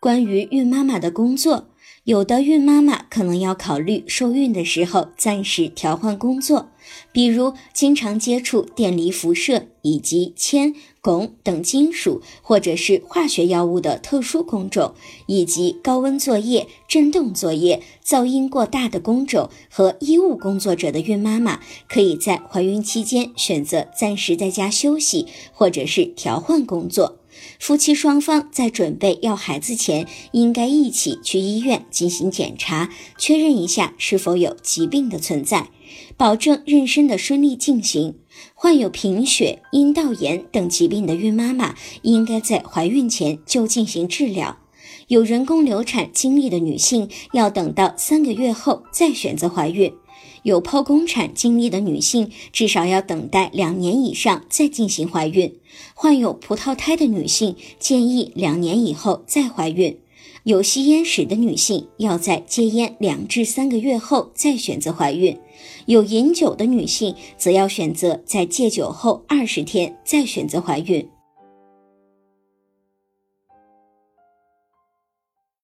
关于孕妈妈的工作，有的孕妈妈可能要考虑受孕的时候暂时调换工作，比如经常接触电离辐射以及铅、汞等金属或者是化学药物的特殊工种，以及高温作业、震动作业、噪音过大的工种和医务工作者的孕妈妈，可以在怀孕期间选择暂时在家休息，或者是调换工作。夫妻双方在准备要孩子前，应该一起去医院进行检查，确认一下是否有疾病的存在，保证妊娠的顺利进行。患有贫血、阴道炎等疾病的孕妈妈，应该在怀孕前就进行治疗。有人工流产经历的女性，要等到三个月后再选择怀孕。有剖宫产经历的女性，至少要等待两年以上再进行怀孕；患有葡萄胎的女性，建议两年以后再怀孕；有吸烟史的女性，要在戒烟两至三个月后再选择怀孕；有饮酒的女性，则要选择在戒酒后二十天再选择怀孕。